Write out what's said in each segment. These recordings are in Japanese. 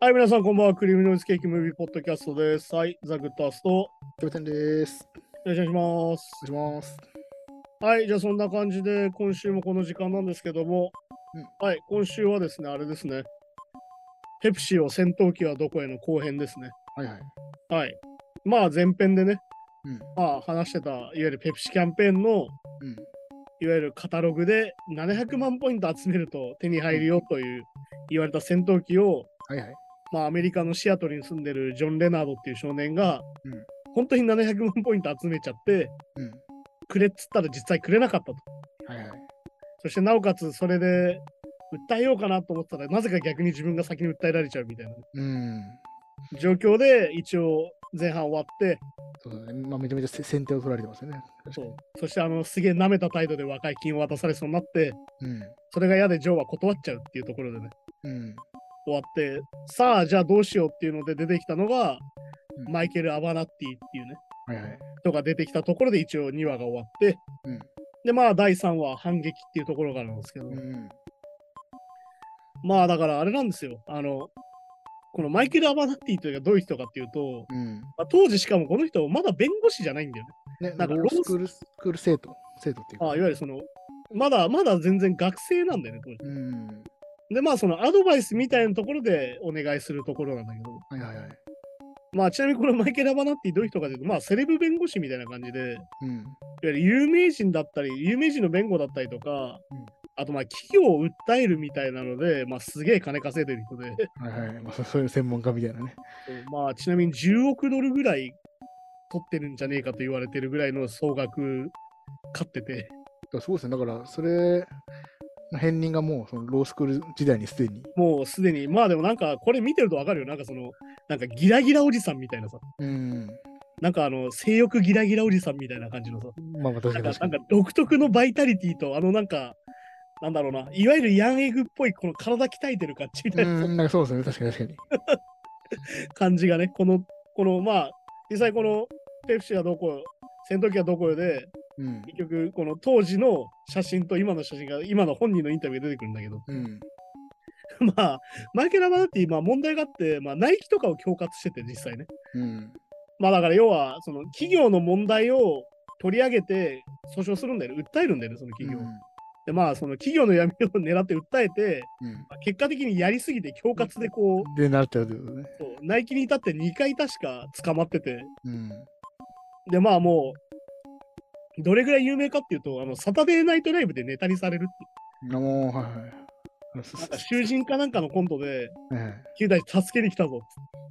はい、皆さん、こんばんは。クリームノイズケーキムービーポッドキャストです。はい、ザ・グッドアースト、よキャプテンです。ろしくお願いします。お願いします。はい、じゃあそんな感じで、今週もこの時間なんですけども、はい、今週はですね、あれですね、ペプシを戦闘機はどこへの後編ですね。はいはい。はい。まあ、前編でね、うん。まあ、話してた、いわゆるペプシキャンペーンの、うん。いわゆるカタログで700万ポイント集めると手に入るよという言われた戦闘機を、はいはい。まあ、アメリカのシアトルに住んでるジョン・レナードっていう少年が、うん本当に700万ポイント集めちゃって、うん。くれっつったら実際くれなかったと。はいはい。そしてなおかつそれで訴えようかなと思ってたら、なぜか逆に自分が先に訴えられちゃうみたいなうん。状況で一応前半終わって、そうだね。まあ、めちゃめちゃせ先手を取られてますよね。そうそしてあのすげえ舐めた態度で和解金を渡されそうになって、うん。それが嫌でジョーは断っちゃうっていうところでね、うん。終わって、さあじゃあどうしようっていうので出てきたのが、うんマイケル・アバナッティっていうね、はいはい。人が出てきたところで一応2話が終わって、うん。で、まあ、第3話、反撃っていうところからなんですけど、うん。まあ、だからあれなんですよ。あの、このマイケル・アバナッティというかどういう人かっていうと、うん。まあ、当時しかもこの人、まだ弁護士じゃないんだよね。ね、なんんかロースクール、スクール生徒、生徒っていうか。ああいわゆるその、まだ、まだ全然学生なんだよね、当時。うん。で、まあ、そのアドバイスみたいなところでお願いするところなんだけど、はいはいはい。まあ、ちなみにこのマイケル・アバナッティどういう人かというと、まあ、セレブ弁護士みたいな感じで、いわうん。ゆる有名人だったり、有名人の弁護だったりとか、うんあと、まあ、企業を訴えるみたいなので、まあ、すげえ金稼いでる人で、はいはい。まあ、そそういう専門家みたいなね。まあ、ちなみに10億ドルぐらい取ってるんじゃねえかと言われてるぐらいの総額買ってて、そうですね。だから、それ、片鱗がもう、そのロースクール時代にすでに。もうすでに、まあでもなんか、これ見てるとわかるよ。なんかその、なんかギラギラおじさんみたいなさ、うん。なんかあの、性欲ギラギラおじさんみたいな感じのさ、まあまあ、確なんかかになんか。独特のバイタリティと、あのなんか、なんだろうな、いわゆるヤンエグっぽい、この体鍛えてる感じみたいなうん、なんかそうですね。確かに確かに。感じがね、この、この、まあ、実際この、ペプシがどこよ、戦闘機はどこよで、うん。結局、この当時の写真と今の写真が、今の本人のインタビューが出てくるんだけど、うん。まあ、マイケル・アバナッティ、まあ問題があって、まあ、ナイキとかを恐喝してて、実際ね。うん。まあだから要は、その企業の問題を取り上げて訴訟するんだよね。訴えるんだよね、その企業。で、まあ、その企業の闇を狙って訴えて、うん。まあ結果的にやりすぎて恐喝でこう、で、なっちゃうということね。ナイキに至って2回確か捕まってて、うん。で、まあもう、どれぐらい有名かっていうと、あの、サタデーナイトライブでネタにされるってあもう、はいはい。なんか囚人かなんかのコントで、はいはい君たち助けに来たぞ。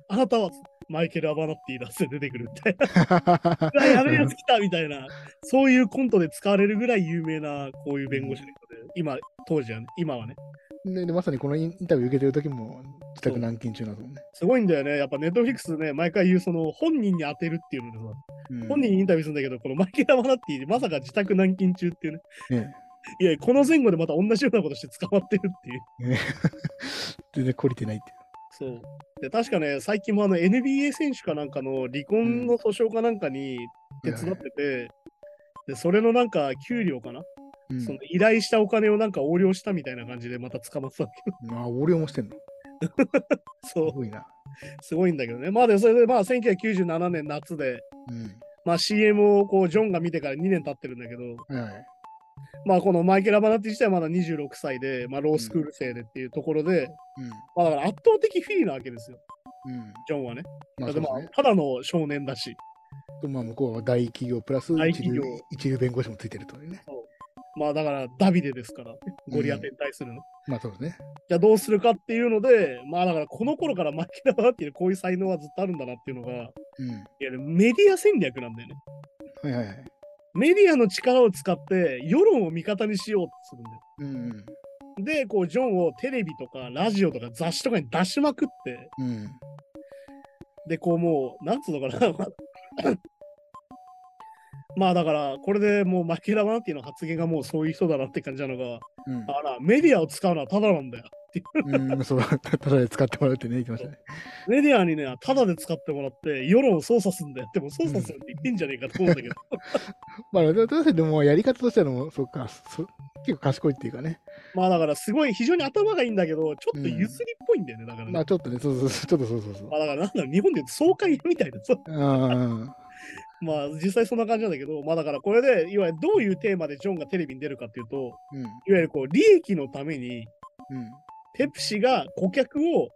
あなたはマイケル・アバナッティだって出てくるみたいな。やべえやつ来たみたいな、そういうコントで使われるぐらい有名なこういう弁護士の人で、今、当時はね、今はね、ででまさにこのインタビュー受けてる時も自宅軟禁中なんですもんね。すごいんだよね。やっぱネットフリックスね、毎回言うその本人に当てるっていうのでさ、うん本人にインタビューするんだけど、このマイケル・アバナッティ、まさか自宅軟禁中っていうね、ねいや、この前後でまた同じようなことして捕まってるっていう。ね全然懲りてないっていそう。で、確かね、最近もあの NBA 選手かなんかの離婚の訴訟かなんかに手伝ってて、で、それのなんか給料かな、う。うんその依頼したお金をなんか横領したみたいな感じでまた捕まってたんだけど、まあ、横領もしてんの。そうす、ごいな。すごいんだけどね。まあで、それでまあ1997年夏で、うん。まあ CM をこうジョンが見てから2年経ってるんだけど、はいはい。まあこのマイケル・アバナッティ自体はまだ26歳で、まあロースクール生でっていうところで、まあだから圧倒的フィリなわけですよ、うん。うん。ジョンはね。まあ、だってまあ。ただの少年だし。とまあ、向こうは大企業プラス一流弁護士もついてるというね。まあだからダビデですから、ゴリアテに対するの。まあ、そうですね。じゃあどうするかっていうので、まあだからこの頃からマイケル・アバナッティのこういう才能はずっとあるんだなっていうのが、うん。ゆるメディア戦略なんだよね。はいはいはい。メディアの力を使って世論を味方にしようとするんだよ。うんうん。で、こうジョンをテレビとかラジオとか雑誌とかに出しまくって、うん。で、こうもう、なんつうのかな。まあだから、これでもうマイケル・アバナッティの発言がもうそういう人だなって感じなのが、うんあら、メディアを使うのはただなんだよっていう。うん、そう、ただで使ってもらうってね、言ってましたね。メディアにね、ただで使ってもらって、世論を操作するんだよ。でも操作するって言ってんじゃねえかと思うんだけど。まあ、だだでもやり方としてはもう、そうか、そ結構賢いっていうかね。まあだからすごい非常に頭がいいんだけど、ちょっとゆすりっぽいんだよね、だからね。まあちょっとね、そうそうそう、ちょっとそうそうそう。まあだからなんだろう、日本で言うと爽快みたいな。そううん。まあ実際そんな感じなんだけど、まあだからこれで、いわゆるどういうテーマでジョンがテレビに出るかっていうと、うん。いわゆるこう利益のためにうん。ペプシが顧客を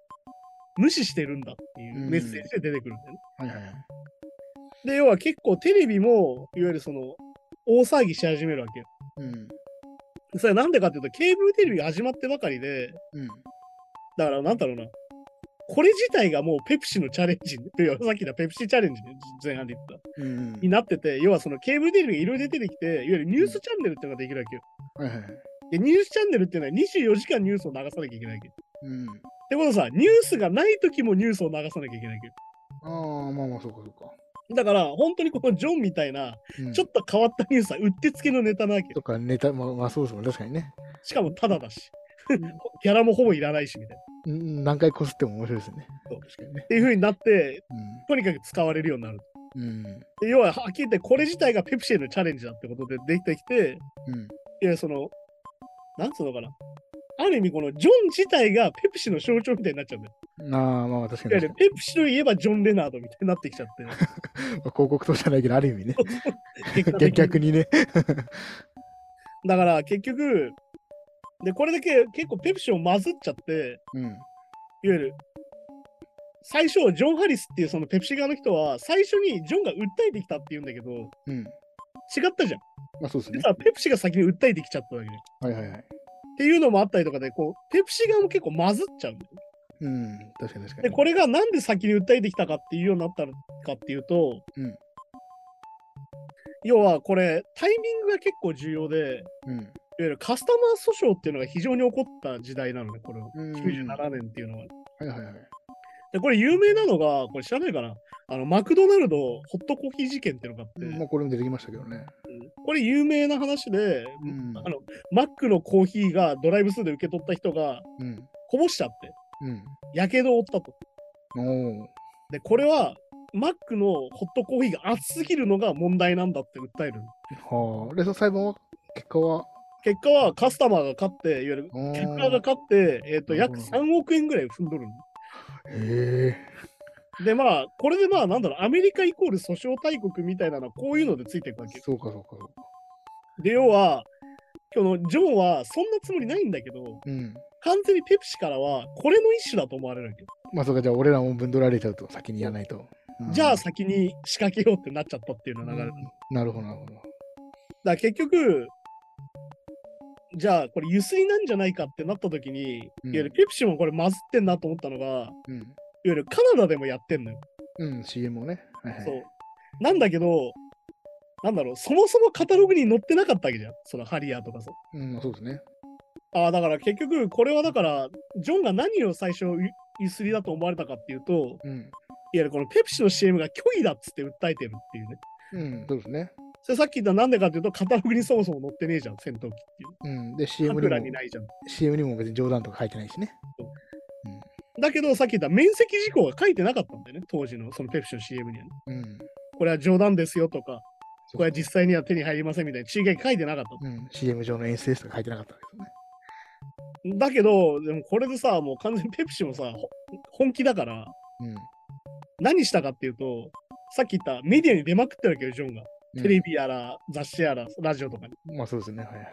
無視してるんだっていうメッセージで出てくるんだよね。はいはいはい。で、要は結構テレビも、いわゆるその、大騒ぎし始めるわけよ。うん。それはなんでかっていうと、ケーブルテレビが始まってばかりで、うん。だからなんだろうな。これ自体がもうペプシのチャレンジ、さっきのペプシチャレンジね、前半で言った。うん。になってて、要はそのケーブルテレビがいろいろ出てきて、いわゆるニュースチャンネルっていうのができるわけよ。はいはいはい。で、ニュースチャンネルっていうのは24時間ニュースを流さなきゃいけないわけよ。うん。ってことさ、ニュースがない時もニュースを流さなきゃいけないわけよ。ああ、まあまあ、そうかそうか。だから、本当にこのジョンみたいな、うん、ちょっと変わったニュースはうってつけのネタなわけよ。とか、ネタ、まあ、まあ、そうですもん、確かにね。しかもタダだし。ギャラもほぼいらないしみたいな。っうん何回こすっても面白いですね。ね。ていう風になって、とにかく使われるようになる。うん。要は、はっきり言って、これ自体がペプシへのチャレンジだってことでできてきて、うん。いや、その、なんつうのかな。ある意味、このジョン自体がペプシの象徴みたいになっちゃうんだよ。ああ、まあ確かにペプシといえばジョン・レナードみたいになってきちゃって。に。まあ広告塔じゃないけど、ある意味ね。逆にね。だから結局、で、これだけ結構ペプシを混ずっちゃって、うん。いわゆる、最初、ジョン・ハリスっていうそのペプシ側の人は、最初にジョンが訴えてきたって言うんだけど、うん。違ったじゃん。まあそうですね。ペプシが先に訴えてきちゃったわけね。はいはいはい。っていうのもあったりとかで、こう、ペプシ側も結構混ずっちゃうんだよね。うん。確かに確かで、に。これがなんで先に訴えてきたかっていうようになったのかっていうと、うん要はこれ、タイミングが結構重要で、うん。いわゆるカスタマー訴訟っていうのが非常に起こった時代なのね、これは。うん97年っていうのは。はいはいはい。で、これ有名なのが、これ知らないかな？あの、マクドナルドホットコーヒー事件っていうのがあって、まあこれも出てきましたけどね。うんこれ有名な話で、うんあの、マックのコーヒーがドライブスルーで受け取った人がうん。こぼしちゃって、うん。やけどを負ったと。で、これは、マックのホットコーヒーが熱すぎるのが問題なんだって訴える。はあ。で、その裁判は、結果は、結果はカスタマーが勝って、いわゆるおー客側が勝って、えっ、と、約なるほど3億円ぐらい踏んどるの。へえ。で、まあ、これでまあ、なんだろう、アメリカイコール訴訟大国みたいなのはこういうのでついていくわけよ。そうかそうか。で、要は、今日のジョンはそんなつもりないんだけど、うん。完全にペプシからはこれの一種だと思われるわけよ。まあそうか、じゃあ俺らも分取られちゃうと先にやらないと。うんじゃあ先に仕掛けようってなっちゃったっていうのが流れうんなるほどなるほど。ら結局、じゃあこれゆすりなんじゃないかってなった時に、いわうんゆるペプシもこれ混ずってんなと思ったのが、いわうん。ゆるカナダでもやってんのよ。うん、CM をね。はいはい、そう。なんだけど、なんだろう、そもそもカタログに載ってなかったわけじゃん。そのハリアーとかさ。うん、まあそうですね。ああ、だから結局、これはだから、ジョンが何を最初ゆゆすりだと思われたかっていうと、うん。いわゆるこのペプシの CM が虚偽だっつって訴えてるっていうね。うん、そうですね。それさっき言ったなんでかっていうと、カタログにそもそも載ってねえじゃん、戦闘機っていう。うん。で、CM にも枕に、ないじゃん。CM にも別に冗談とか書いてないしね。だけど、さっき言った面積事項が書いてなかったんだよね、当時のそのペプシの CM には、ね。うん。ここれは冗談ですよとか、これは実際には手に入りませんみたいな注意書いてなかったうん。CM 上の演出ですとか書いてなかったわけですよね。の。だけど、でもこれでさ、もう完全にペプシもさ、ほ本気だから、何したかっていうと、さっき言ったメディアに出まくってるわけよ、ジョンが。うん。テレビやら、雑誌やら、ラジオとかに。うんまあそうですね。はいはい。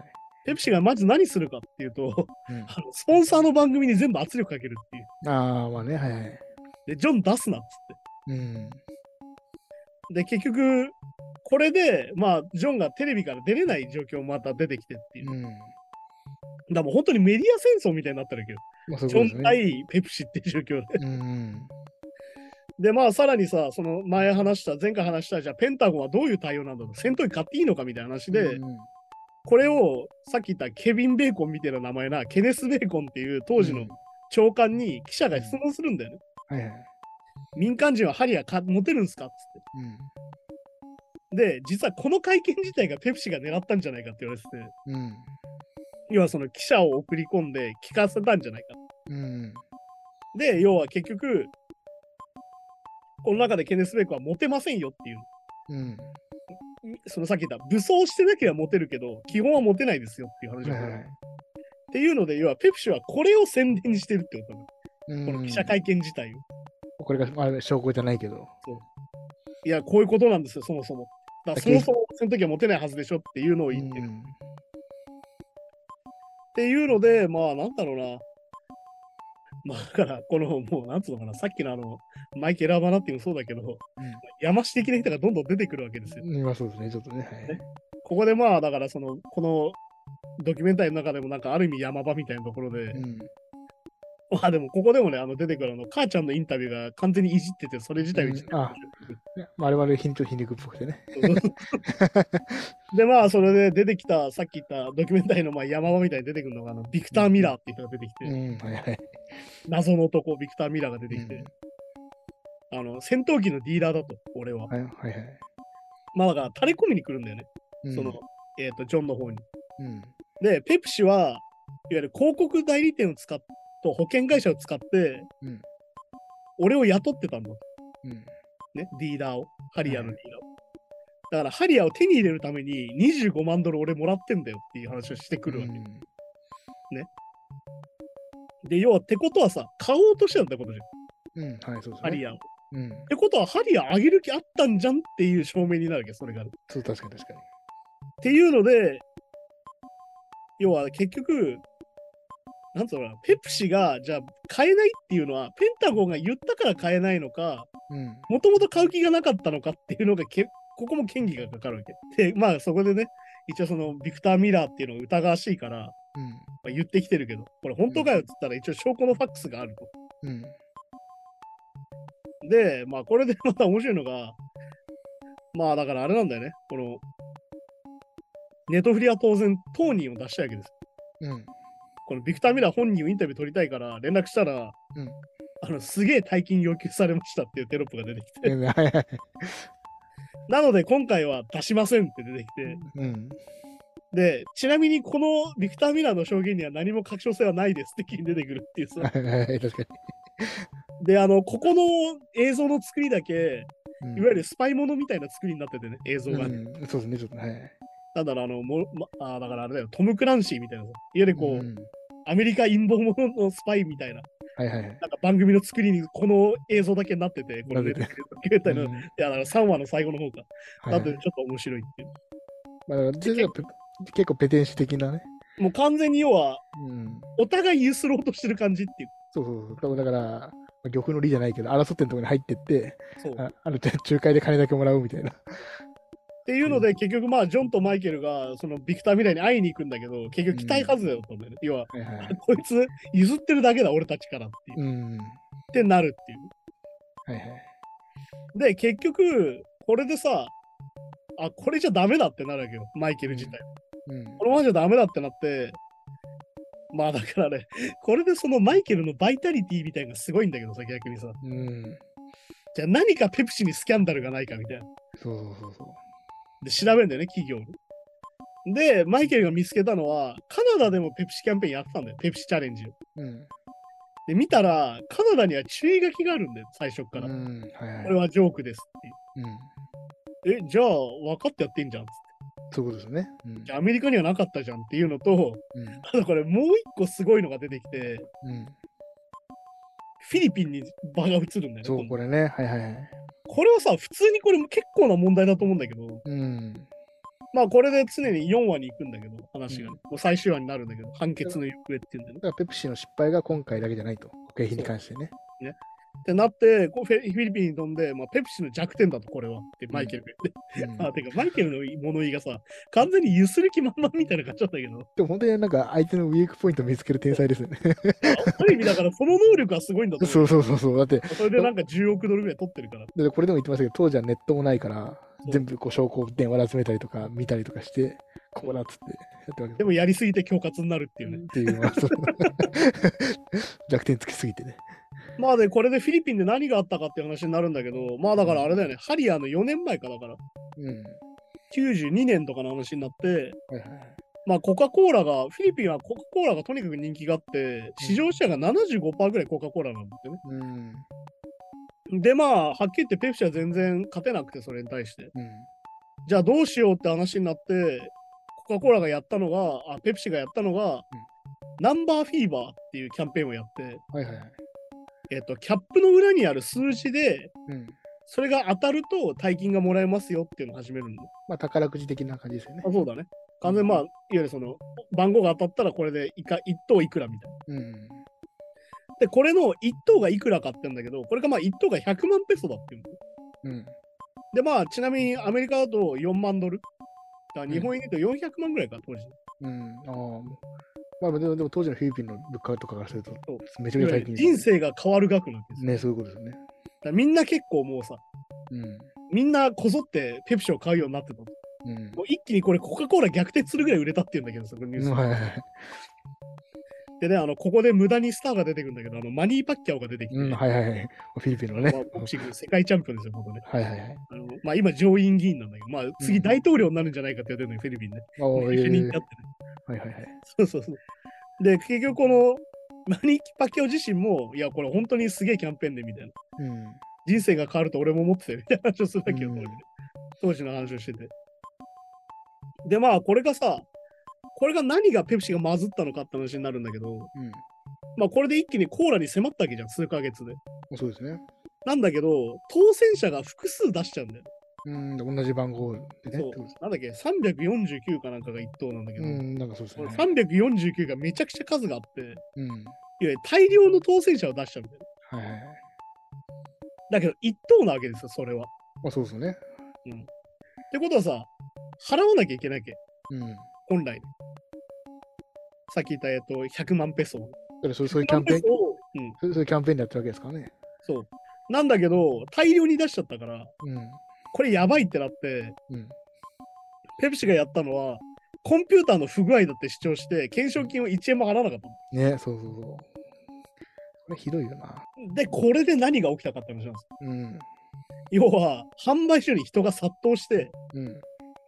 ペプシがまず何するかっていうと、うんあのスポンサーの番組に全部圧力かけるっていう。ああ、まあね、はいはい。で、ジョン出すなっつっうん。て。で、結局、これで、まあ、ジョンがテレビから出れない状況もまた出てきてっていう。うん。だからもう本当にメディア戦争みたいになってるわけよ。まあそうジョン。対ペプシっていう状況で。うん。で、まあ、さらにさ、その前話した、前回話した、じゃあ、ペンタゴンはどういう対応なんだろう、戦闘機買っていいのかみたいな話で、うんこれをさっき言ったケビン・ベーコンみたいな名前な、ケネス・ベーコンっていう当時の長官に記者が質問するんだよね。はいはい。民間人はハリアか持てるんですかっつって。で、実はこの会見自体がペプシが狙ったんじゃないかって言われてて、うん。うん。要はその記者を送り込んで聞かせたんじゃないか。うん。で、要は結局、この中でケネス・ベーコンは持てませんよっていう。うん。そのさっき言った武装してなければモテるけど、基本はモテないですよっていう話だから、はいはいっていうので、要はペプシはこれを宣伝にしてるってことなの。うんこの記者会見自体を。これが、まあ、証拠じゃないけど。いや、こういうことなんですよ、そもそも。だそもそもその時はモテないはずでしょっていうのを言ってる。っうんていうので、まあ、なんだろうな。まあ、だから、この、もう、なんつうのかな、さっきのあの、マイケル・アバナっていうのもそうだけど、山師的な人がどんどん出てくるわけですよ。うんまあそうですね、ちょっとね。はいねここでまあ、だから、その、この、ドキュメンタリーの中でもなんかある意味山場みたいなところで、うんま あでもここでもね、あの出てくるあの母ちゃんのインタビューが完全にいじってて、それ自体をいじってるうんあまあ、我々ヒント皮肉っぽくてね。で、まあ、それで出てきた、さっき言ったドキュメンタリーのまあ山場みたいに出てくるのが、あのビクター・ミラーって人が出てきて、うん、はいはい。謎の男、ビクター・ミラーが出てきて、あの戦闘機のディーラーだと、俺は。はいはいはい。まあ、だから、垂れ込みに来るんだよね、うんその、えっ、と、ジョンの方に。うん。で、ペプシは、いわゆる広告代理店を使っと保険会社を使って、うん俺を雇ってたんだと。うん。ね、ディーラーを、ハリアーのディーラーを。だから、ハリアーを手に入れるために25万ドル俺もらってんだよっていう話をしてくるわけ。で、要は、ってことはさ、買おうとしてたってことじゃん、うん、はい、そうですね。ハリアーを。っうん。てことは、ハリアーあげる気あったんじゃんっていう証明になるわけ、それが。っそう、確かに確かに。ていうので、要は結局、なんつうのペプシが、じゃあ、買えないっていうのは、ペンタゴンが言ったから買えないのか、うん。もともと買う気がなかったのかっていうのがけ、ここも嫌疑がかかるわけ。で、まあそこでね、一応そのビクター・ミラーっていうのが疑わしいから、うん。まあ、言ってきてるけど、これ本当かよっつったら一応証拠のファックスがあると。うん。で、まあこれでまた面白いのが、まあだからあれなんだよね、この、ネトフリは当然当人を出したいわけです。うん。このビクター・ミラー本人をインタビュー取りたいから連絡したら、うんあのすげえ大金要求されましたっていうテロップが出てきて。なので今回は出しませんって出てきて、うん。で、ちなみにこのビクター・ミラーの証言には何も確証性はないですって出てくるっていうさ。で、あの、ここの映像の作りだけ、に。いわゆるスパイものみたいな作りになっててね、映像がね。うん、そうですね、ちょっとはい。なんだろう、あの、もま、あだからあれだよ、トム・クランシーみたいなさ、いわゆるこう、んアメリカ陰謀者のスパイみたいな、はいはいはい。なんか番組の作りにこの映像だけになってて、このね、なってドキュメンタリーの、うんいや、だから3話の最後の方か。はいはいだってちょっと面白いっていう。まあ、結構ペテン師的なね。もう完全に要は、うん。お互いゆすろうとしてる感じっていう。そうそうそう。だから、まあ漁夫の利じゃないけど、争ってるところに入ってって、そう。ああの仲介で金だけもらうみたいな。っていうので、結局まあ、ジョンとマイケルが、そのビクター未来に会いに行くんだけど、結局期待外れだったんだよね。要は、はいはい。こいつ譲ってるだけだ、俺たちからっていう。うん。ってなるっていう。はいはい。で、結局、これでさ、あ、これじゃダメだってなるわけよ、マイケル自体。うん。このままじゃダメだってなって、まあだからね、これでそのマイケルのバイタリティみたいなのがすごいんだけどさ、逆にさ。うん。じゃあ何かペプシにスキャンダルがないかみたいな。そうそうそうそう。で、調べるんだよね、企業に。で、マイケルが見つけたのは、カナダでもペプシキャンペーンやってたんだよ、ペプシチャレンジを。うん。で、見たら、カナダには注意書きがあるんだよ、最初から。うん。はいはい。これはジョークですうん。っていう。え、じゃあ、分かってやってんじゃんっつって。そういうことですね。うんじゃあアメリカにはなかったじゃんっていうのと、うん。あとこれもう一個すごいのが出てきて、うん。フィリピンに場が移るんだよね。そう、これね。はいはいはい。これはさ、普通にこれも結構な問題だと思うんだけど、うん。まあこれで常に4話に行くんだけど、話がね、うんもう最終話になるんだけど、判決の行方っていうんだよね。だからペプシの失敗が今回だけじゃないと。保険費に関してね。ってなって、こうフィリピンに飛んで、まあ、ペプシの弱点だと、これは。ってマイケルが言って。うん あ、てか、マイケルの物言いがさ、完全にゆする気満々みたいな感じだったけど、でも本当になんか相手のウィークポイント見つける天才ですよね。ある意味だから、その能力はすごいんだと思。そううそうそうそう。だって、それでなんか10億ドルぐらい取ってるから。でこれでも言ってましたけど、当時はネットもないから全部こう証拠を電話で集めたりとか見たりとかして、こうだっつってやってわけでもやりすぎて恐喝になるっていうね。っていうのは、そう 弱点つきすぎてね。まあで、これでフィリピンで何があったかっていう話になるんだけど、まあだからあれだよね、ハリアーの4年前かだから、うん。92年とかの話になって、はいはいはい。まあコカ・コーラが、フィリピンはコカ・コーラがとにかく人気があって、市場シェアが75%ぐらいコカ・コーラなんだってね。うん。で、まあ、はっきり言ってペプシは全然勝てなくて、それに対して。うん。じゃあどうしようって話になって、コカ・コーラがやったのが、あ、ペプシがやったのが、ナンバーフィーバーっていうキャンペーンをやって、はいはいはい。えっと、キャップの裏にある数字で、うん。それが当たると大金がもらえますよっていうのを始めるんだ。まあ、宝くじ的な感じですよねあ。そうだね。完全にまあ、いわゆるその、番号が当たったらこれでいか1等いくらみたいな。うん。で、これの1等がいくらかって言うんだけど、これがまあ1等が100万ペソだっていうの。うん。で、まあ、ちなみにアメリカだと4万ドル。だ日本円で言うと400万ぐらいか、当時。うん。ああ。まあ、でもでも当時のフィリピンの物価とかからするとめちゃめちゃ最近人生が変わる額なんですよ。ね、そういうことですよね。みんな結構もうさ、うん。みんなこぞってペプシを買うようになってたの。うん。もう一気にこれコカ・コーラ逆転するぐらい売れたっていうんだけどさ、このニュース。はいはいはい。でね、あの、ここで無駄にスターが出てくるんだけど、あの、マニー・パッキャオが出てきて、うん、はいはいはい。フィリピンのまあね。ボクシング世界チャンピオンですよ、ここね。はいはいはい。あのまあ、今、上院議員なんだけど、まあ、次大統領になるんじゃないかって言ってるのに、フィリピン ね。ね。えはいはいはい。そうそうそう。で、結局この、マニー・パッキャオ自身も、いや、これ本当にすげえキャンペーンで、みたいな。うん。人人生が変わると俺も思ってたよ、みたいな話をするわけよ、うん当時ね当時の話をしてて。で、まあ、これがさ、これが何がペプシがまずったのかって話になるんだけど、うん。まあ、これで一気にコーラに迫ったわけじゃん、数ヶ月で。そうですね。なんだけど、当選者が複数出しちゃうんだよ。うん、同じ番号でね。そうなんだっけ、349かなんかが一等なんだけど、うん、なんかそうですね。349がめちゃくちゃ数があって、いわうん。ゆる大量の当選者を出しちゃうんだよ。はいはいはい。だけど、一等なわけですよ、それは。まあそうですよね。ってことはさ、払わなきゃいけないわけ、うん。だ本来。さっき言った、えっと、100万ペソ。そうそういうキャンペーン100、万ペソをうん、そうそういうキャンペーンでやってるわけですからね。そう。なんだけど、大量に出しちゃったから、うん。これやばいってなって、うん。ペプシがやったのは、コンピューターの不具合だって主張して、懸賞金を1円も払わなかったの。ね、そうそうそう。これひどいよな。で、これで何が起きたかって話なんです。うん。要は、販売所に人が殺到して、うん。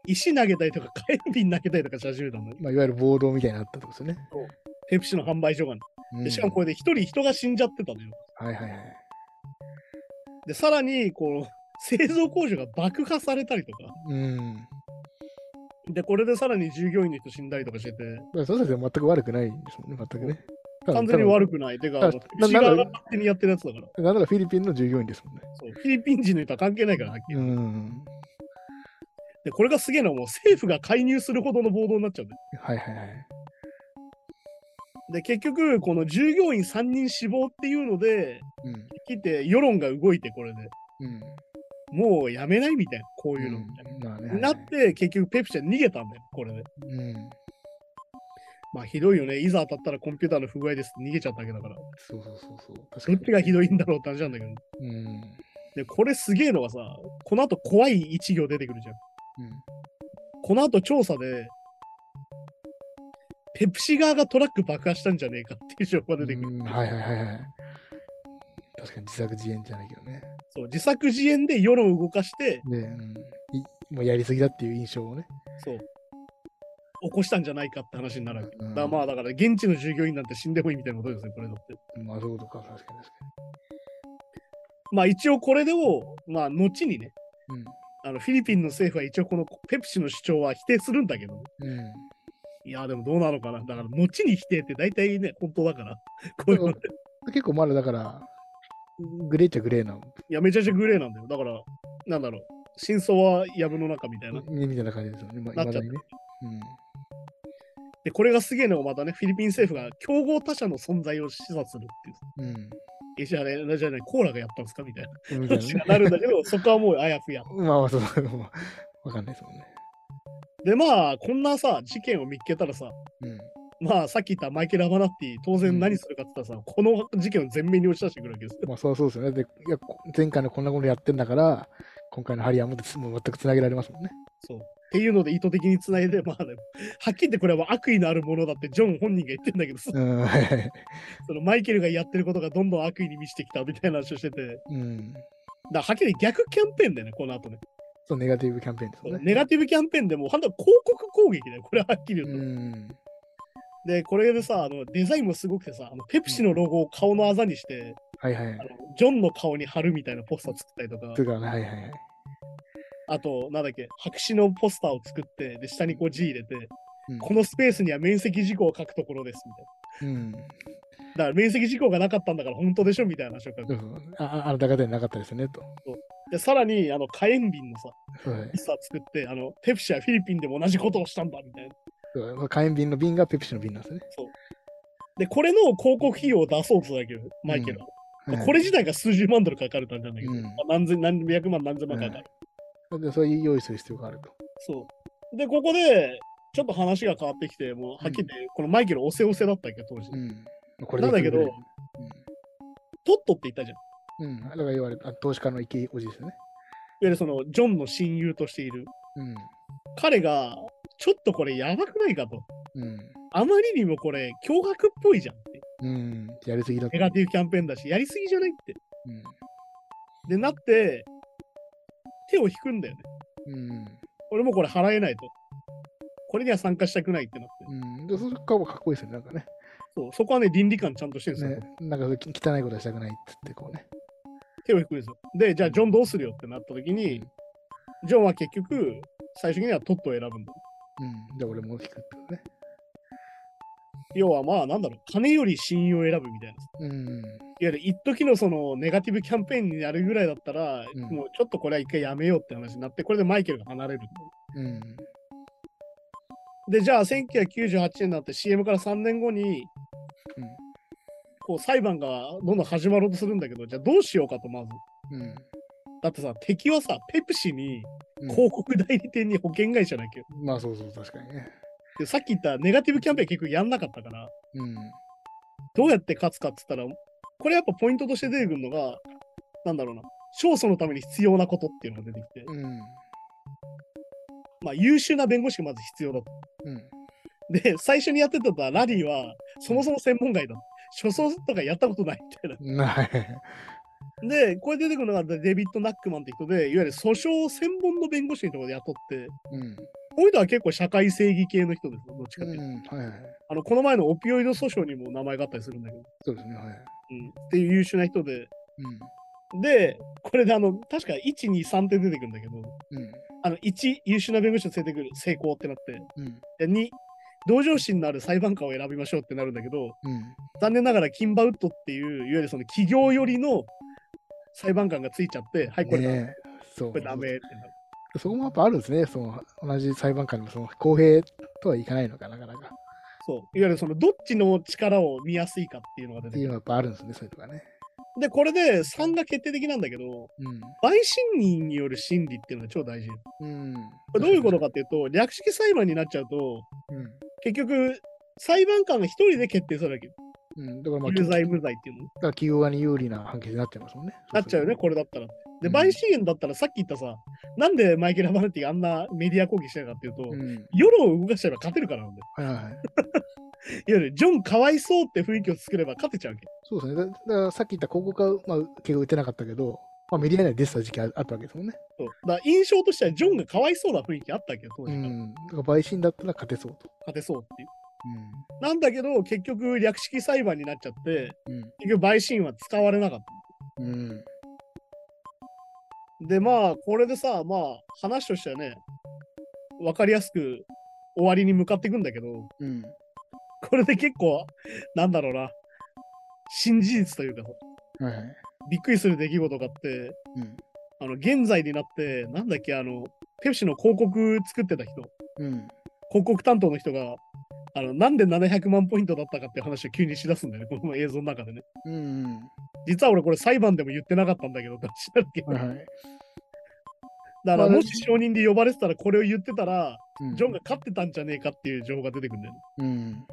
石投げたりとか、火炎瓶投げたりとかし始めたのね。まあ、いわゆる暴動みたいになったってことですよね。ペプシの販売所がね。うん、でしかもこれで一人人が死んじゃってたのよ。はいはいはい。で、さらに、こう、製造工場が爆破されたりとか。うん。で、これでさらに従業員の人死んだりとかしてて、そうですね、全く悪くないですもんね、全くね。完全に悪くない。てか、あのただペプシ側が勝手にやってるやつだから。くなんならフィリピンの従業員ですもんね。そうフィリピン人の人は関係ないから、はっきりうん。で、これがすげえのはもう政府が介入するほどの暴動になっちゃうんだよ。はいはいはい。で、結局、この従業員3人死亡っていうので、うん。来て世論が動いて、これで。うん。もうやめないみたいな、こういうのみたいうんまあね。な。なって、結局ペプシは逃げたんだよ、これで。うん。まあひどいよね。いざ当たったらコンピューターの不具合ですって逃げちゃったわけだから。そうそうそうそう。確どっちがひどいんだろうって話なんだけど。うん。で、これすげえのがさ、この後怖い一行出てくるじゃん。この後調査で、ペプシ側がトラック爆破したんじゃねえかっていう情報がうん。出てくる。うんはいはいはいはい。確かに自作自演じゃないけどね。そう自作自演で世論を動かして、で、うん。いもうやりすぎだっていう印象をね。そう。起こしたんじゃないかって話になるわけ。うんだまあだから現地の従業員なんて死んでもいいみたいなことですよ、これだって。まあそういうことか、確かに確かまあ一応これでを、まあ後にね、に。あのフィリピンの政府は一応このペプシの主張は否定するんだけどね、うん。うん。いやでもどうなのかな。だから後に否定って大体ね、本当だから。こういうのって。結構まだだから、グレーっちゃグレーな、いや、めちゃくちゃグレーなんだよ。だから、なんだろう。真相は藪の中みたいな。みたいな感じですよね。まなっちゃっね。うん。で、これがすげえのがまたね、フィリピン政府が競合他社の存在を示唆するっていう。うん。え、じゃあね、じゃあね、コーラがやったんですか？みたいなみたい話ながなるんだけど、そこはもうあやふや。ね。まあまあ、そう、まあわかんないですもんね。で、まあ、こんなさ、事件を見っけたらさ、うん。まあ、さっき言ったマイケル・アバナッティ、当然何するかって言ったらさ、この事件を前面に押し出してくるわけですよ。まあそうそうですよね。で、いや、こ前回のこんなことやってんだから、今回のハリアンもつもう全くつなげられますもんね。そう。っていうので意図的につないで、まあ、ね、はっきり言ってこれは悪意のあるものだってジョン本人が言ってんだけどさ。そのマイケルがやってることがどんどん悪意に満ちてきたみたいな話をしてて、だかうん。らはっきり逆キャンペーンだよね、この後ね。そう、ネガティブキャンペーンですよね。ネガティブキャンペーンでも、本当は広告攻撃だよ、これははっきり言うと。うん。で、これでさ、あのデザインもすごくてさ、あのペプシのロゴを顔のあざにして、はいはいジョンの顔に貼るみたいなポスター作ったりとかかね、はいはいはい。あと、なんだっけ、白紙のポスターを作って、で、下にこう字入れて、うんこのスペースには面積事項を書くところです、みたいな。うん。だから面積事項がなかったんだから本当でしょ？みたいな話を書く。あああなた方になかったですよねと。で、さらに、あの、火炎瓶のさ、はいポスター作って、あの、ペプシはフィリピンでも同じことをしたんだ、みたいな。火炎瓶の瓶がペプシの瓶なんですよね。で、これの広告費用を出そうとだけど、マイケルは。はいこれ自体が数十万ドルかかるたんじゃないけど、うんまあ何千、何百万、何千万かかる。でそういう用意する必要があると。そう。で、ここで、ちょっと話が変わってきて、もうはっきりこのマイケル、おせおせだったっけ、当時。うん。こでなんだけどいくトットって言ったじゃん。うん。うん。だから言われた、投資家の池おじですよね。ゆるその、ジョンの親友としている。うん。彼が、ちょっとこれやばくないかと。うん。あまりにもこれ、驚愕っぽいじゃんって。うん。やりすぎだと。ネガティブキャンペーンだし、やりすぎじゃないって。うん。で、なって、手を引くんだよね。うん。俺もこれ払えないと。これには参加したくないってなって。うん。で、それかもかっこいいですよね。なんかね。そうそこはね、倫理観ちゃんとしてるんですよ。ねなんか汚いことはしたくないっつって、こうね。手を引くんですよ。で、じゃあ、ジョンどうするよってなった時に、ジョンは結局、最終的にはトットを選ぶんだ。うん。で、俺も引くってことね。要はまあ、なんだろう、金より親友を選ぶみたいな。うん。いわゆる一時のそのネガティブキャンペーンになるぐらいだったら、うんもうちょっとこれは一回やめようって話になって、これでマイケルが離れる。うん。で、じゃあ1998年になって CM から3年後に、こう裁判がどんどん始まろうとするんだけど、じゃあどうしようかとまず。うん。だってさ、敵はさ、ペプシにうん。広告代理店に保険会社だっけ、まあそうそう、確かにね。でさっき言ったネガティブキャンペーン結局やんなかったから、うん。どうやって勝つかっつったら、これやっぱポイントとして出てくるのが、なんだろうな、勝訴のために必要なことっていうのが出てきて、うん。まあ優秀な弁護士がまず必要だと。うん。で、最初にやってたラリーは、そもそも専門外だ。初走とかやったことないみたいない。な。で、これ出てくるのがデビッド・ナックマンって人で、いわゆる訴訟専門の弁護士のところで雇って、うん。こういう人は結構社会正義系の人ですよ、どっちかっていうと。うん。はいはい。あの、この前のオピオイド訴訟にも名前があったりするんだけど、そうですね。はい。うん、っていう優秀な人で、うで、これであの、確か1、2、3って出てくるんだけど、ん。うん。あの、1、優秀な弁護士を連れてくる、成功ってなって、うん。で2、同情心のある裁判官を選びましょうってなるんだけど、うん。残念ながらキンバウッドっていう、いわゆるその企業寄りの裁判官がついちゃって、はい、これダメ、ねえそうこれダメってなる。そこもやっぱあるんですね。その同じ裁判官でもその公平とはいかないのかなかなか。そう。いわゆるそのどっちの力を見やすいかっていうのが出っていうのてくる。はやっぱあるんですね。そういうのがね。で、これで3が決定的なんだけど、うん。陪審人による審理っていうのが超大事。こうん。れどういうことかっていうと、略式裁判になっちゃうと、うん。結局、裁判官が一人で決定するわけ。うん。だからまあ、有罪、だ無罪っていうの。から企業側に有利な判決になっちゃいますもんね。なっちゃうよね、これだったら。で、うん陪審員だったらさっき言ったさ、なんでマイケル・アバネティがあんなメディア抗議してたかっていうと、うん。世論を動かしちゃえば勝てるからなんだよ。はいはいはい。いわゆるジョンかわいそうって雰囲気を作れば勝てちゃうわけ。そうですね。だだからさっき言った広告は、まあ、結構打てなかったけど、まあ、メディアには出てた時期ああったわけですもんね。そうだから印象としてはジョンがかわいそうな雰囲気あったわけよ、当時から。うん。だから陪審だったら勝てそうと。勝てそうっていう。なんだけど、結局略式裁判になっちゃって、うん。結局陪審員は使われなかっうん。うん。た。で、まあ、これでさ、まあ、話としてはね、わかりやすく終わりに向かっていくんだけど、うん。これで結構、なんだろうな、新事実というかはい。びっくりする出来事があって、うん。あの、現在になって、なんだっけ、あの、ペプシの広告作ってた人、うん。広告担当の人が、あの、なんで700万ポイントだったかっていう話を急にしだすんだよね、この映像の中でね。うん。実は俺これ裁判でも言ってなかったんだけどって話け？ど、はいはい。だからまあもし証人で呼ばれてたらこれを言ってたら、うんジョンが勝ってたんじゃねえかっていう情報が出てくるんだよね。うん。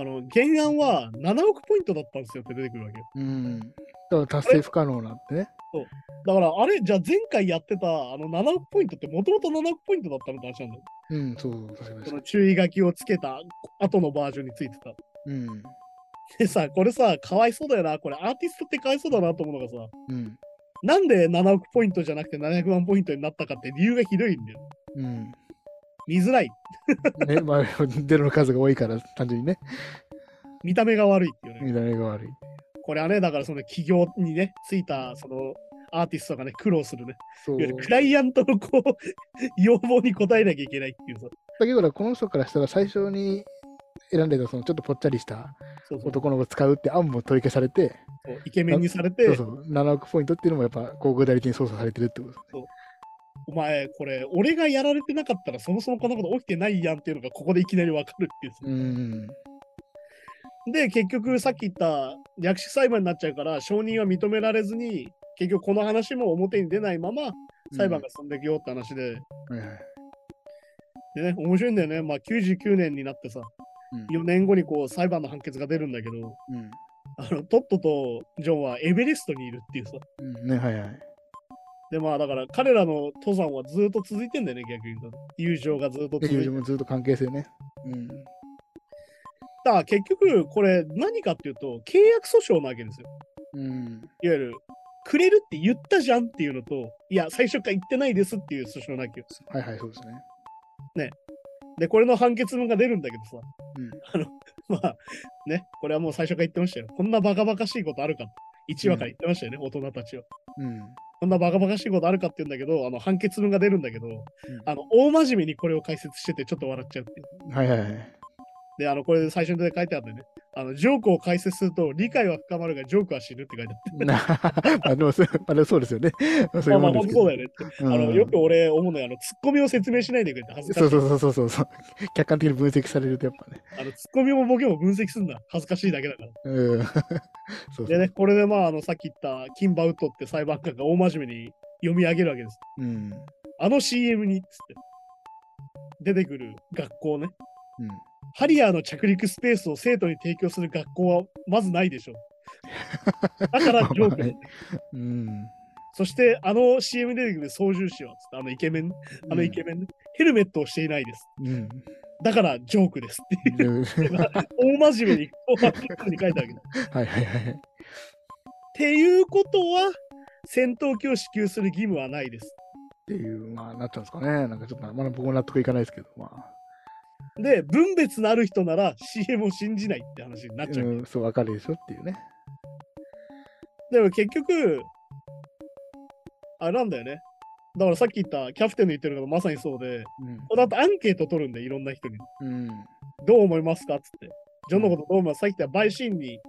あの、原案は7億ポイントだったんですよって出てくるわけよ。うん。だから達成不可能なんてね。だから、あれ、じゃあ前回やってたあの7億ポイントってもともと7億ポイントだったのって話なんだよ。うん、そう、確かに。その注意書きをつけた後のバージョンについてた。うん。でさ、これさ、かわいそうだよな。これアーティストってかわいそうだなと思うのがさ、うん。なんで7億ポイントじゃなくて700万ポイントになったかって理由がひどいんだよ。うん。見づらい。ね、まあ、出るの数が多いから、単純にね、見た目が悪いっていうね。見た目が悪い。これはね、だからその企業にね、ついたそのアーティストがね、苦労するね。そう。クライアントのこう、要望に応えなきゃいけないっていうさ。だけど、この人からしたら最初に選んでたそのちょっとぽっちゃりした男の子を使うって案も取り消されて、そうイケメンにされてそう、そう、7億ポイントっていうのもやっぱ広告代理店に操作されてるってことですね。お前、これ、俺がやられてなかったらそもそもこんなこと起きてないやんっていうのがここでいきなりわかるっていうさ。うん。で、結局さっき言った略式裁判になっちゃうから、承認は認められずに、結局この話も表に出ないまま裁判が進んでいくよって話で。でね、面白いんだよね。まあ99年になってさ、うん4年後にこう裁判の判決が出るんだけど、うん。あのトットとジョンはエベレストにいるっていうさ。うん。ね、はいはい。で、まあだから彼らの登山はずっと続いてんだよね、逆に言うと。友情がずっと続いてで友情もずっと関係性ね。うん。だから結局これ何かっていうと契約訴訟なわけですよ。うん。いわゆるくれるって言ったじゃんっていうのと、いや、最初から言ってないですっていう訴訟なわけよ。はいはい、そうですね。で、これの判決文が出るんだけどさ、うん。まあね、これはもう最初から言ってましたよ。こんなバカバカしいことあるかと。1話から言ってましたよね、大人たちは。うん。こんなバカバカしいことあるかって言うんだけど、あの判決文が出るんだけど、あの大真面目にこれを解説しててちょっと笑っちゃうっていう。はいはいはい。で、あのこれ最初に書いてあってね、あのジョークを解説すると理解は深まるがジョークは死ぬって書いてあって。な あでもそまあでもそうですよね。まあそういうまあまあ、もんですけど本当そうだよね。うんあのよく俺思うのは、あのツッコミを説明しないでくれって恥ずかしい。そうそうそうそうそう。客観的に分析されるとやっぱね。あのツッコミもボケも分析すんだ。恥ずかしいだけだから。うん。でね、これでまあ、あのさっき言ったキンバウトって裁判官が大真面目に読み上げるわけです。うん。あの CM にっつって出てくる学校ね。うん。ハリアーの着陸スペースを生徒に提供する学校はまずないでしょ。だからジョーク。うん。そしてあの CM に出てくる操縦士はあのイケメン、あのイケメンね、ヘルメットをしていないです。うん。だからジョークですっていう。うん。大真面目にこうに書いてあるわけだ。はいはいはい。っていうことは、戦闘機を支給する義務はないです。っていう、まあ、なったんですかね。なんかちょっと、まだ僕も納得いかないですけど、まあ。で、分別のある人なら CM を信じないって話になっちゃう。うん、そう、わかるでしょっていうね。でも結局、あれなんだよね。だからさっき言ったキャプテンの言ってるのがまさにそうで、この後アンケート取るんで、いろんな人に。うん。うん。どう思いますかっつって。ジョンのことどう思いますさっき言った陪審に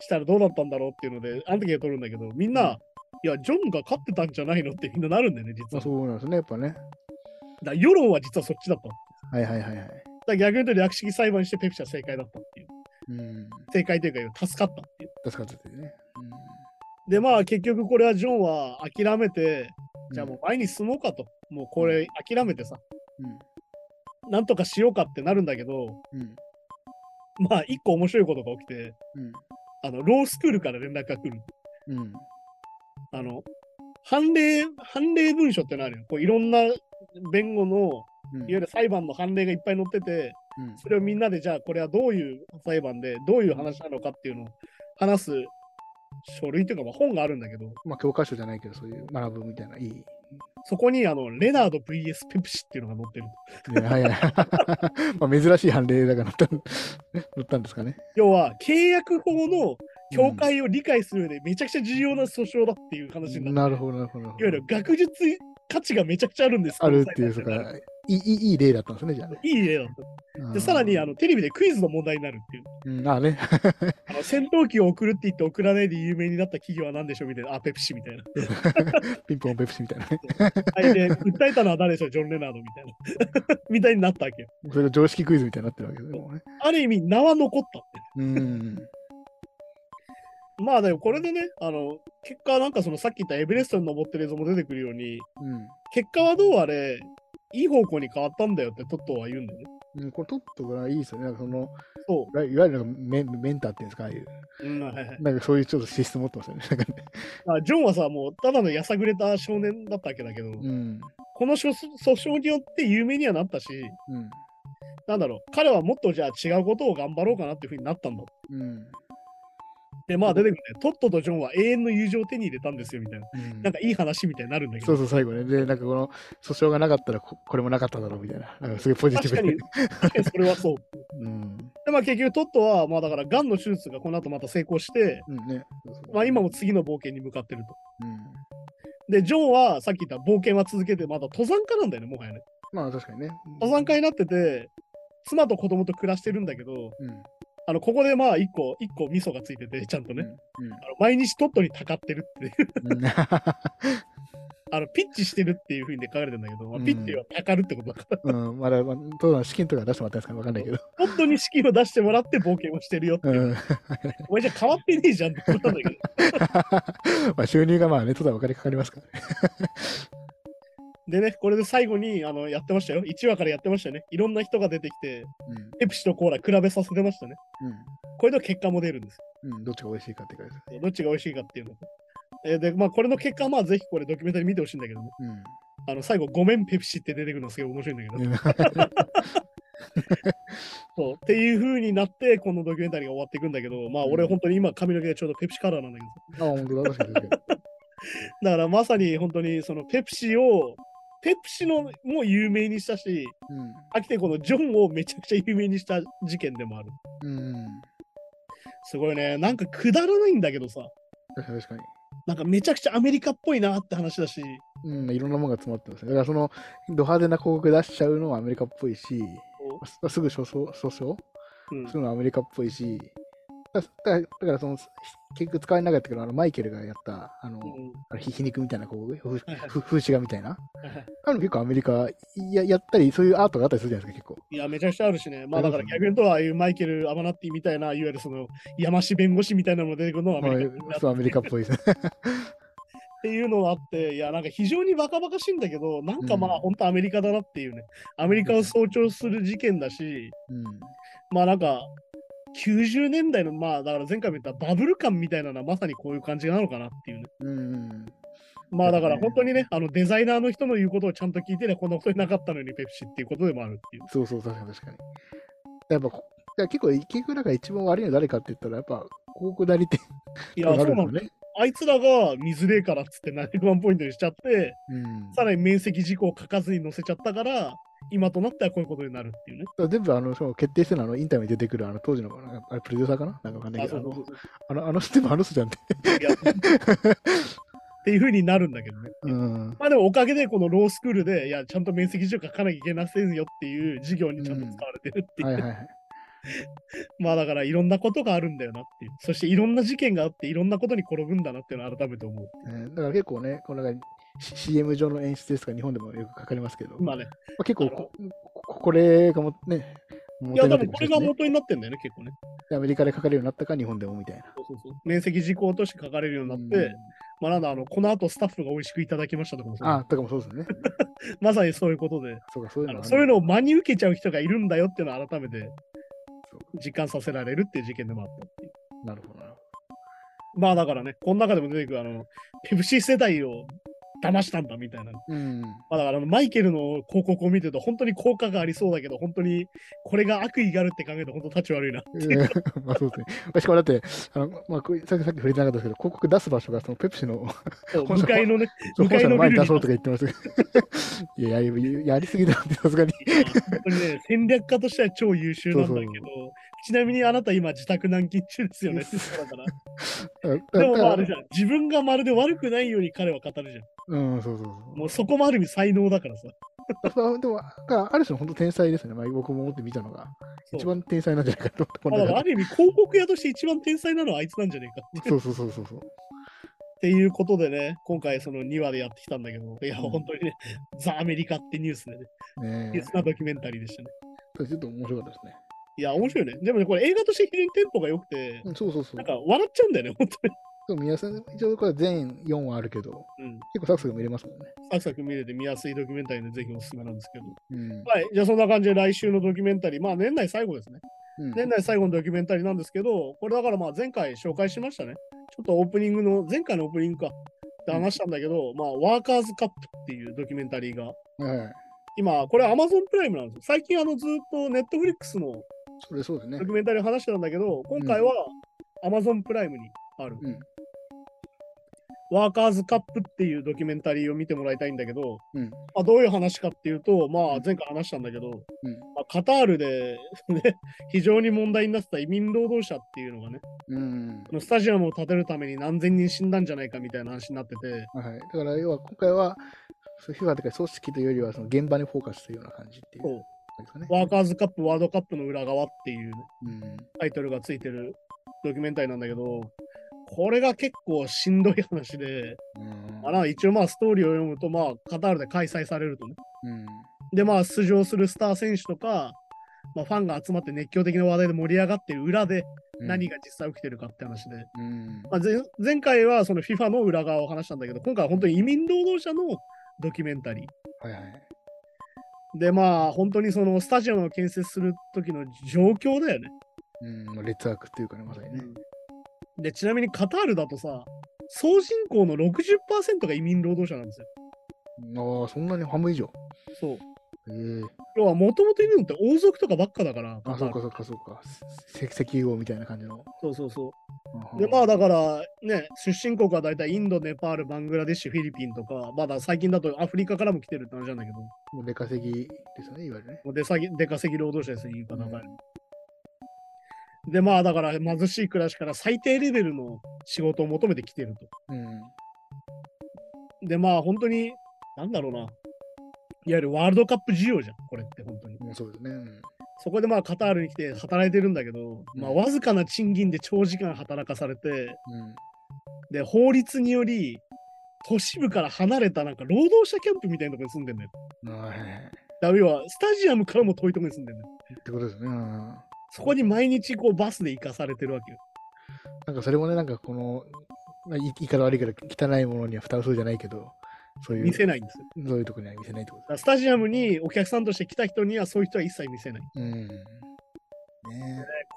したらどうだったんだろうっていうので、アンケート取るんだけど、みんな、いや、ジョンが勝ってたんじゃないのってみんななるんだよね、実まあ、は。そうなんですね、やっぱね。だ世論は実はそっちだったはいはいはいはい。ら逆に言うと略式裁判してペプシは正解だったっていう。うん。正解というか、助かったっていう。助かっててね。で、まあ結局これはジョンは諦めて、うん。じゃあもう前に進もうかと。もうこれ諦めてさ、うん。なんとかしようかってなるんだけど、うん。まあ一個面白いことが起きて、うん。あの、ロースクールから連絡が来る。うん。あの、判例、判例文書ってのあるよ。こういろんな弁護の、うん。いわゆる裁判の判例がいっぱい載ってて、うんそれをみんなでじゃあこれはどういう裁判で、どういう話なのかっていうのを話す書類というかまあ本があるんだけど、まあ、教科書じゃないけど、そういう学ぶみたいな、いい。そこにあの、レナード VS ペプシっていうのが載ってる。ね、はいはい。まあ、珍しい判例だから乗った、乗ったんですかね。要は、契約法の境界を理解する上でめちゃくちゃ重要な訴訟だっていう話になって、なるほど、なるほど。いわゆる学術価値がめちゃくちゃあるんですあるっていうか、いいいい例だったんですね、じゃあね。いい例だった。で、さらにあのテレビでクイズの問題になるっていう。うん、あね。あの戦闘機を送るって言って送らないで有名になった企業は何でしょう？みたいな。あ、ペプシみたいな。ピンポンペプシみたいなね。はい、で、訴えたのは誰でしょう？ジョン・レナードみたいな。みたいになったわけよ。それが常識クイズみたいになってるわけでもうね。ある意味、名は残ったって。うん。まあでもこれでね、あの、結果なんかそのさっき言ったエベレストに登ってる映像も出てくるように、うん。結果はどうあれ、いい方向に変わったんだよってトットは言うんだよね。うん、これトットがいいですよね。なんかその、そいわいわゆるなんかメンメンターっていうんですか、ああいう。う。うん、はいはい。なんかそういうちょっと資質持ってますよね。なんかねまあ、ジョンはさ、もうただのやさぐれた少年だったわけだけど、うん。この訴訴訟によって有名にはなったし、うん。なんだろう、彼はもっとじゃあ違うことを頑張ろうかなっていうふうになったんだ。うん。で、まあ出てくるね、トットとジョンは永遠の友情を手に入れたんですよみたいな。うんなんかいい話みたいになるんだけど、そうそう、最後ね。で、なんかこの訴訟がなかったらこ、これもなかっただろうみたいな。なんかすごいポジティブ確かに、確かにそれはそう。うん。で、まあ結局トットは、まあだから、がんの手術がこの後また成功して、うんね。まあ今も次の冒険に向かってると。うん。で、ジョンはさっき言った冒険は続けて、まだ登山家なんだよね、もはやね。まあ確かにね。登山家になってて、妻と子供と暮らしてるんだけど、うん。あの、ここでまあ、一個、一個味噌がついてて、ちゃんとね。うん。あの毎日トットにたかってるっていう、うん。あの、ピッチしてるっていうふうに書かれてるんだけど、まあうんピッチはたかるってことだから、うん、まだ、まあ、どうだろう資金とか出してもらったんですかねわかんないけど。トットに資金を出してもらって冒険をしてるよっていう。うん。お前じゃ変わってねえじゃんってことなんだけど。まあ収入がまあね、とだお金かかりますからね。でね、これで最後にあのやってましたよ。1話からやってましたよね。いろんな人が出てきて、うん。ペプシとコーラ比べさせてましたね。これの結果も出るんです。うん。うん。どっちが美味しいかっていうかです。どっちが美味しいかっていうの。えーで、まあ、これの結果は、まあ、ぜひこれドキュメンタリー見てほしいんだけどね。うん。あの、最後、ごめんペプシって出てくるのすごい面白いんだけど。うん そう。っていう風になって、このドキュメンタリーが終わっていくんだけど、まあ、俺うん本当に今髪の毛がちょうどペプシカラーなんだけどさあ、本当だ。だからまさに本当にそのペプシを、ペプシのも有名にしたし、飽きてこのジョンをめちゃくちゃ有名にした事件でもある。うん。うん。すごいね。なんかくだらないんだけどさ、確かに。なんかめちゃくちゃアメリカっぽいなって話だし、うん、いろんなものが詰まってますね。だからその、ド派手な広告出しちゃうのはアメリカっぽいし、すすぐ訴訟訴訟うんするのはアメリカっぽいし、だだからだからその、結局使われなかったけど、あのマイケルがやった、あの、うん皮肉みたいな広告、ふはいはいふ風刺画みたいな。あの結構アメリカややったり、そういうアートがあったりするじゃないですか、結構。いや、めちゃくちゃあるしね。まあだから逆に言うと、ああいうマイケル・アマナッティみたいな、いわゆるその、山師弁護士みたいなのも出てくるのはアまあメリカになってそう、アメリカっぽいですね。っていうのがあって、いや、なんか非常にバカバカしいんだけど、なんかまあ、うん本当アメリカだなっていうね。アメリカを象徴する事件だし、うん。まあなんか、90年代の、まあだから前回も言ったバブル感みたいなのはまさにこういう感じなのかなっていうね。うん。まあだから本当にね、あのデザイナーの人の言うことをちゃんと聞いてね、こんなことになかったのにペプシっていうことでもあるっていう。そうそう、確かに確かに。やっぱ、や結構、結局なんか一番悪いのは誰かって言ったら、やっぱ、広告代理店 いや、がそうなんね。あいつらが見づれえからっつって700万ポイントにしちゃって、うん。さらに面積事項を書かずに載せちゃったから、今となってはこういうことになるっていうね。全部あの、その決定してるのあのインタビューに出てくるあの当時のなんかあれプロデューサーかな？なんかわかんないあけど、あのあのあの人もあの人じゃんって。っていう風になるんだけどね。うん。まあでもおかげでこのロースクールで、いや、ちゃんと面積事項書かなきゃいけませんよっていう授業にちゃんと使われてるっていう。はいはいはい。まあだからいろんなことがあるんだよなっていう。そしていろんな事件があっていろんなことに転ぶんだなっていうのを改めて思う。ねだから結構ね、この CM 上の演出ですとか？日本でもよく書かれますけど、ままあね。あ、結構こここれがもね、いや、元になって多分これがね元になってんだよね、結構ね。アメリカで書かれるようになったか日本でもみたいな。そうそうそう面積事項として書かれるようになって、うんまあなんだ、あの、この後スタッフが美味しくいただきましたとかもそうあ、とかもそうですね。まさにそういうことで、そうか、そういうあのそういうのを真に受けちゃう人がいるんだよっていうのを改めて実感させられるっていう事件でもあったっていう。なるほどなまあだからね、この中でも出てくるあの、ペプシ世代を騙したんだみたいな。ど。うん。まあだからマイケルの広告を見てると本当に効果がありそうだけど、本当にこれが悪意があるって考えると本当立ち悪いな。まあそうですね。しかもだって、あのまあ、さっきさっき触れてなかったですけど、広告出す場所がそのペプシの向かいのね、そう本社の前に出そう向かとか言ってますけど。いや、やりやりすぎだろって、さすがに。本当にね、戦略家としては超優秀なんだけど、ちなみにあなた今自宅軟禁中ですよね でもまああだれじゃん、自分がまるで悪くないように彼は語るじゃん。うん、そうそうそう。もうそこもある意味才能だからさ。でも、ある種の本当天才ですね。まあ、僕も思って見たのが。一番天才なんじゃないかと思ってあ、る意味広告屋として一番天才なのはあいつなんじゃねえかってそうそうそうそうそう。っていうことでね、今回その2話でやってきたんだけど、いや、うん本当にね、ザ・アメリカってニュースでね、ねニュースなドキュメンタリーでしたね。え。ちょっと面白かったですね。いや、面白いね。でもね、これ映画として非常にテンポが良くて、うん、そうそうそうなん。か笑っちゃうんだよね、本当に。そう皆さん、一応これ全4話あるけど、うん。結構サクサク見れますもんね。サクサク見れて見やすいドキュメンタリーでぜひおすすめなんですけど。うん。はい。じゃあそんな感じで来週のドキュメンタリー、まあ年内最後ですね。うん年内最後のドキュメンタリーなんですけど、これだからまあ前回紹介しましたね。ちょっとオープニングの、前回のオープニングか。って話したんだけど、まあ、ワーカーズカップっていうドキュメンタリーが、はいはい。今、これ Amazon プライムなんですよ。最近あのずっと Netflix のそれそうねド。キュメンタリーを話してたんだけど、今回は Amazon プライムにある。うんワーカーズカップっていうドキュメンタリーを見てもらいたいんだけど、うん。まあ、どういう話かっていうと、まあ、前回話したんだけど、うん。まあ、カタールで、ね、非常に問題になってた移民労働者っていうのがね、うん。このスタジアムを建てるために何千人死んだんじゃないかみたいな話になってて、はい。だから、要は今回は、そう FIFA とか組織というよりは、その現場にフォーカスするような感じっていうね。ワーカーズカップ、ワールドカップの裏側っていう、ね、うん。タイトルがついてるドキュメンタリーなんだけど、これが結構しんどい話で、うん。まあ、一応まあストーリーを読むと、まあカタールで開催されるとね。うん。で、まあ出場するスター選手とか、まあ、ファンが集まって熱狂的な話題で盛り上がってる裏で何が実際起きてるかって話で、うん。まあ、前前回はその FIFA の裏側を話したんだけど、今回は本当に移民労働者のドキュメンタリー。はいはい。で、まあ本当にそのスタジアムを建設する時の状況だよね。うん。まあ劣悪っていうかね、まさにね。で、ちなみにカタールだとさ、総人口の60%が移民労働者なんですよ。ああ、そんなに半分以上。そう。ええ要はもともといるのって王族とかばっかだから。あ、そうかそうかそうか。せ石油王みたいな感じの。そうそうそう。うんで、まあだからね、出身国は大体インド、ネパール、バングラデシュ、フィリピンとか、まだ最近だとアフリカからも来てるって話なんだけど、ももう出稼ぎですよね、いわゆるね。う出稼ぎ出稼ぎ労働者ですよ、言い方が。で、まあだから貧しい暮らしから最低レベルの仕事を求めてきてると。うん。で、まあ本当に、なんだろうな。いわゆるワールドカップ需要じゃん、これって本当に。もうそうですね。うんそこでまあカタールに来て働いてるんだけど、まあわずかな賃金で長時間働かされて、うん。で、法律により、都市部から離れたなんか労働者キャンプみたいなところに住んでんだよ。はいはいは、スタジアムからも遠いところに住んでんだよ。ってことですね。うんそこに毎日こうバスで行かされてるわけよ。なんかそれもね、なんかこの、まあ、言い方悪いけど、汚いものには蓋をするじゃないけど、そういう、見せないんですよ。そういうところには見せないってことスタジアムにお客さんとして来た人にはそういう人は一切見せない。うん。ね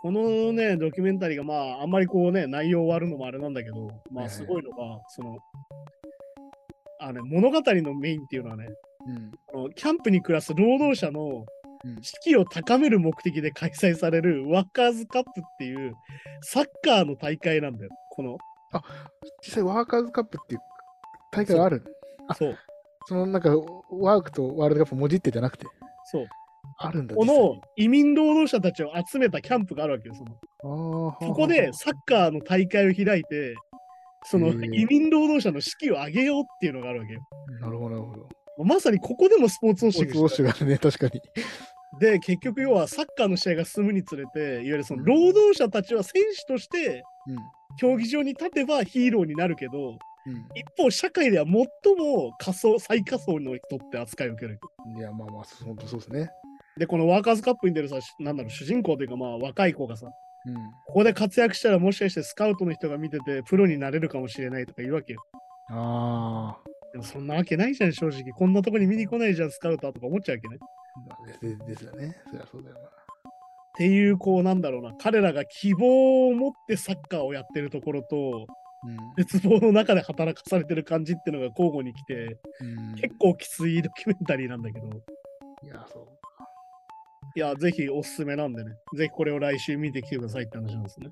このね、ドキュメンタリーがまあ、あんまりこうね、内容終わるのもあれなんだけど、まあはいはいすごいのが、その、あの、物語のメインっていうのはね、うん。キャンプに暮らす労働者のうん。士気を高める目的で開催されるワッカーズカップっていうサッカーの大会なんだよ。この、実際ワーカーズカップっていう大会があるあそう、そのなんか、ワークとワールドカップもじってじゃなくて、そう。あるんだ。この移民労働者たちを集めたキャンプがあるわけよ。そののそこでサッカーの大会を開いて、その移民労働者の士気を上げようっていうのがあるわけよ。なるほど、なるほど。まさにここでもスポーツウォッシングスポーツウォッシュがね、確かに。で、結局要はサッカーの試合が進むにつれて、いわゆるその労働者たちは選手として競技場に立てばヒーローになるけど、うん。一方社会では最も仮想、最下層の人って扱いを受ける。うん。いや、まあまあ、本当そうですね。で、このワーカーズカップに出るさ、なんだろう、主人公というかまあ若い子がさ、うん。ここで活躍したらもしかしてスカウトの人が見ててプロになれるかもしれないとか言うわけよ。あでもそんなわけないじゃん、正直。こんなとこに見に来ないじゃん、スカウターとか思っちゃうわけね。あ。ですですよね。そりゃそうだよな。っていう、こう、なんだろうな、彼らが希望を持ってサッカーをやってるところと、絶望の中で働かされてる感じっていうのが交互に来て、うん。うん。結構きついドキュメンタリーなんだけど、いや、そう。いや、ぜひおすすめなんでね、ぜひこれを来週見てきてくださいって話なんですね。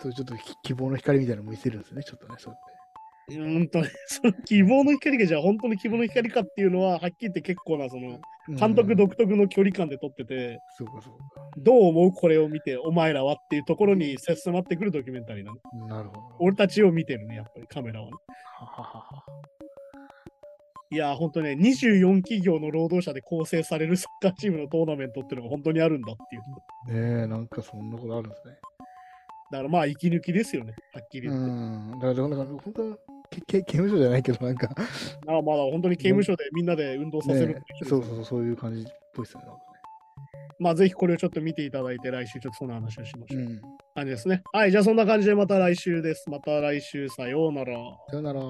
そういうちょっとき希望の光みたいなのも見せるんですね、ちょっとね、そうやって。うーんとね、その希望の光がじゃあ本当に希望の光かっていうのは、はっきり言って結構な、その、監督うん独特の距離感で撮ってて、そうか、そうか。どう思うこれを見て、お前らはっていうところに迫ってくるドキュメンタリーなの。なるほど。俺たちを見てるね、やっぱりカメラはね。はははは。いやー、本当ね、24企業の労働者で構成されるサッカーチームのトーナメントっていうのが本当にあるんだっていう。ねえ、なんかそんなことあるんですね。だからまあ、息抜きですよね、はっきりう言って。ん。だから、なんか本当、刑務所じゃないけど、なんか、ああまだ本当に刑務所でみんなで運動させるねそうそうそう、そういう感じっぽいですよね。まあ、ぜひこれをちょっと見ていただいて、来週ちょっとその話をしましょう。ねうん。感じですね。はい、じゃあそんな感じでまた来週です。また来週、さようなら。さよなら。